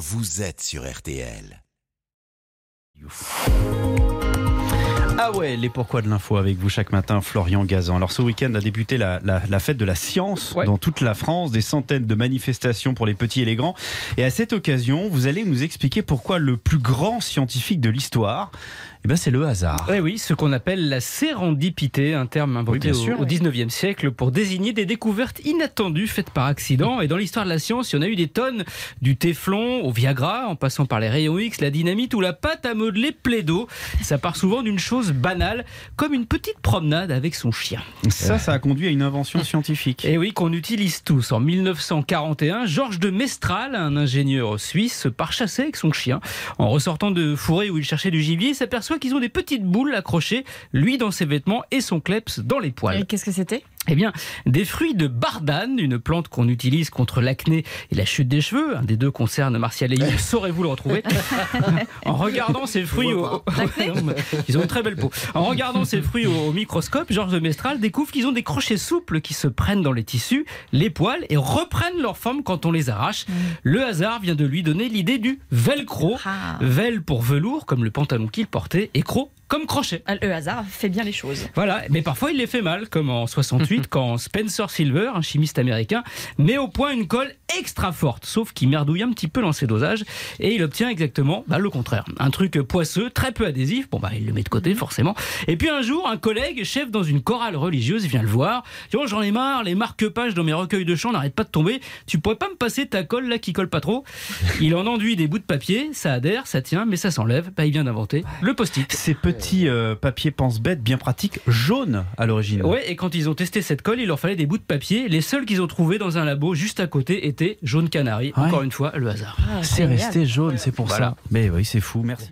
vous êtes sur RTL. Ah ouais, les pourquoi de l'info avec vous chaque matin, Florian Gazan. Alors ce week-end a débuté la, la- la fête de la science Ouais. dans toute la France, des centaines de manifestations pour les petits et les grands. Et à cette occasion, vous allez nous expliquer pourquoi le plus grand scientifique de l'histoire, eh ben c'est le hasard. Eh oui, ce qu'on appelle la sérendipité, un terme inventé Oui, bien sûr, au, au 19e siècle pour désigner des découvertes inattendues faites par accident. Et dans l'histoire de la science, il y en a eu des tonnes, du téflon au Viagra, en passant par les rayons X, la dynamite ou la pâte à modeler Plaido. Ça part souvent d'une chose banale, comme une petite promenade avec son chien. Ça, ça a conduit à une invention scientifique. Et oui, qu'on utilise tous. En 1941, Georges de Mestral, un ingénieur suisse, part chasser avec son chien. En ressortant de fourré où il cherchait du gibier, il s'aperçoit qu'ils ont des petites boules accrochées, lui dans ses vêtements et son kleps dans les poils. Et qu'est-ce que c'était? Eh bien, des fruits de bardane, une plante qu'on utilise contre l'acné et la chute des cheveux. Un des deux concerne Martial Ayou. Saurez-vous le retrouver En regardant ces fruits au... Ils ont une très belle peau. En regardant ces fruits au, microscope, Georges de Mestral découvre qu'ils ont des crochets souples qui se prennent dans les tissus, les poils et reprennent leur forme quand on les arrache. Le hasard vient de lui donner l'idée du velcro. Ah. Vel pour velours, comme le pantalon qu'il portait, et cro comme crochet. Ah, Le hasard fait bien les choses. Voilà, mais parfois il les fait mal, comme en 68 quand Spencer Silver, un chimiste américain, met au point une colle extra forte, sauf qu'il merdouille un petit peu dans ses dosages et il obtient exactement bah, le contraire. Un truc poisseux, très peu adhésif, bon bah il le met de côté forcément. Et puis un jour, un collègue, chef dans une chorale religieuse, vient le voir. Oh, j'en ai marre, les marque-pages dans mes recueils de chants n'arrêtent pas de tomber. Tu pourrais pas me passer ta colle là qui colle pas trop? Il en enduit des bouts de papier, ça adhère, ça tient, mais ça s'enlève. Bah, il vient d'inventer le post-it. Ces petits euh, papiers pense-bête bien pratiques, jaunes à l'origine. Ouais, et quand ils ont testé cette colle, il leur fallait des bouts de papier. Les seuls qu'ils ont trouvés dans un labo juste à côté étaient jaune canari. Ouais. Encore une fois, le hasard. C'est resté jaune, c'est pour Voilà. ça. Mais oui, c'est fou, merci.